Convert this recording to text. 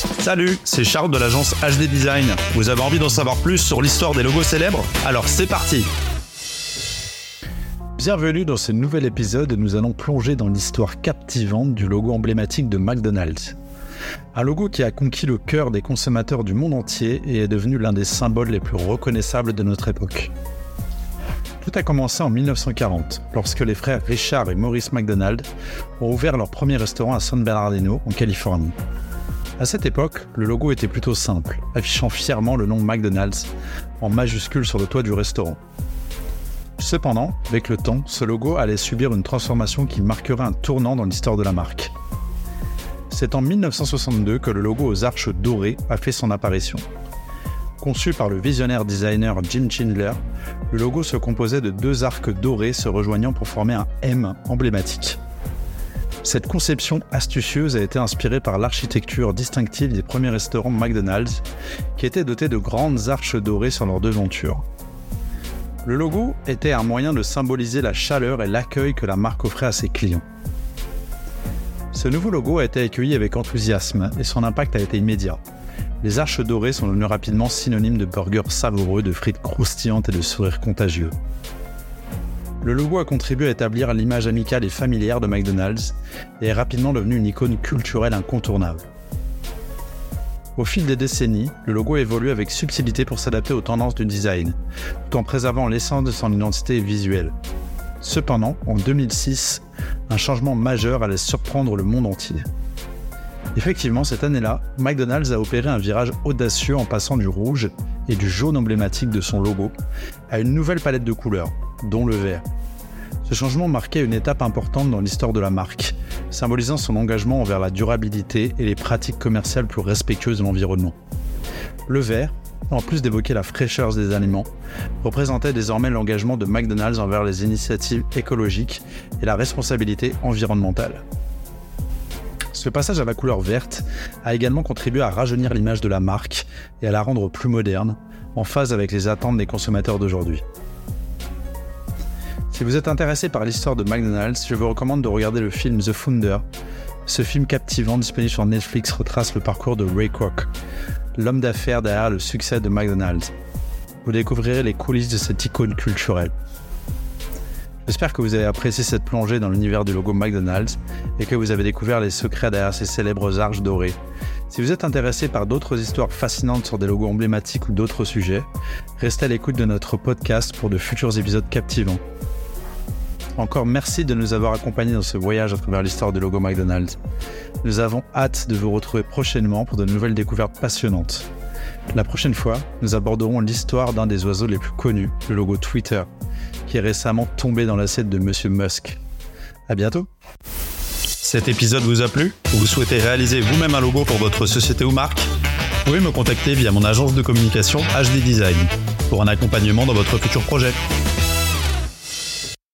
Salut, c'est Charles de l'agence HD Design. Vous avez envie d'en savoir plus sur l'histoire des logos célèbres? Alors c'est parti Bienvenue dans ce nouvel épisode où nous allons plonger dans l'histoire captivante du logo emblématique de McDonald's. Un logo qui a conquis le cœur des consommateurs du monde entier et est devenu l'un des symboles les plus reconnaissables de notre époque. Tout a commencé en 1940, lorsque les frères Richard et Maurice McDonald ont ouvert leur premier restaurant à San Bernardino, en Californie. À cette époque, le logo était plutôt simple, affichant fièrement le nom McDonald's en majuscule sur le toit du restaurant. Cependant, avec le temps, ce logo allait subir une transformation qui marquerait un tournant dans l'histoire de la marque. C'est en 1962 que le logo aux arches dorées a fait son apparition. Conçu par le visionnaire designer Jim Schindler, le logo se composait de deux arcs dorés se rejoignant pour former un M emblématique. Cette conception astucieuse a été inspirée par l'architecture distinctive des premiers restaurants McDonald's, qui étaient dotés de grandes arches dorées sur leur devanture. Le logo était un moyen de symboliser la chaleur et l'accueil que la marque offrait à ses clients. Ce nouveau logo a été accueilli avec enthousiasme et son impact a été immédiat. Les arches dorées sont devenues rapidement synonymes de burgers savoureux, de frites croustillantes et de sourires contagieux. Le logo a contribué à établir l'image amicale et familière de McDonald's et est rapidement devenu une icône culturelle incontournable. Au fil des décennies, le logo a évolué avec subtilité pour s'adapter aux tendances du design, tout en préservant l'essence de son identité visuelle. Cependant, en 2006, un changement majeur allait surprendre le monde entier. Effectivement, cette année-là, McDonald's a opéré un virage audacieux en passant du rouge et du jaune emblématique de son logo à une nouvelle palette de couleurs, dont le vert. Ce changement marquait une étape importante dans l'histoire de la marque, symbolisant son engagement envers la durabilité et les pratiques commerciales plus respectueuses de l'environnement. Le vert, en plus d'évoquer la fraîcheur des aliments, représentait désormais l'engagement de McDonald's envers les initiatives écologiques et la responsabilité environnementale. Ce passage à la couleur verte a également contribué à rajeunir l'image de la marque et à la rendre plus moderne, en phase avec les attentes des consommateurs d'aujourd'hui. Si vous êtes intéressé par l'histoire de McDonald's, je vous recommande de regarder le film The Founder. Ce film captivant disponible sur Netflix retrace le parcours de Ray Kroc, l'homme d'affaires derrière le succès de McDonald's. Vous découvrirez les coulisses de cette icône culturelle. J'espère que vous avez apprécié cette plongée dans l'univers du logo McDonald's et que vous avez découvert les secrets derrière ces célèbres arches dorées. Si vous êtes intéressé par d'autres histoires fascinantes sur des logos emblématiques ou d'autres sujets, restez à l'écoute de notre podcast pour de futurs épisodes captivants. Encore merci de nous avoir accompagnés dans ce voyage à travers l'histoire du logo McDonald's. Nous avons hâte de vous retrouver prochainement pour de nouvelles découvertes passionnantes. La prochaine fois, nous aborderons l'histoire d'un des oiseaux les plus connus, le logo Twitter, qui est récemment tombé dans l'assiette de Monsieur Musk. À bientôt. Cet épisode vous a plu? Ou vous souhaitez réaliser vous-même un logo pour votre société ou marque? Vous pouvez me contacter via mon agence de communication HD Design pour un accompagnement dans votre futur projet.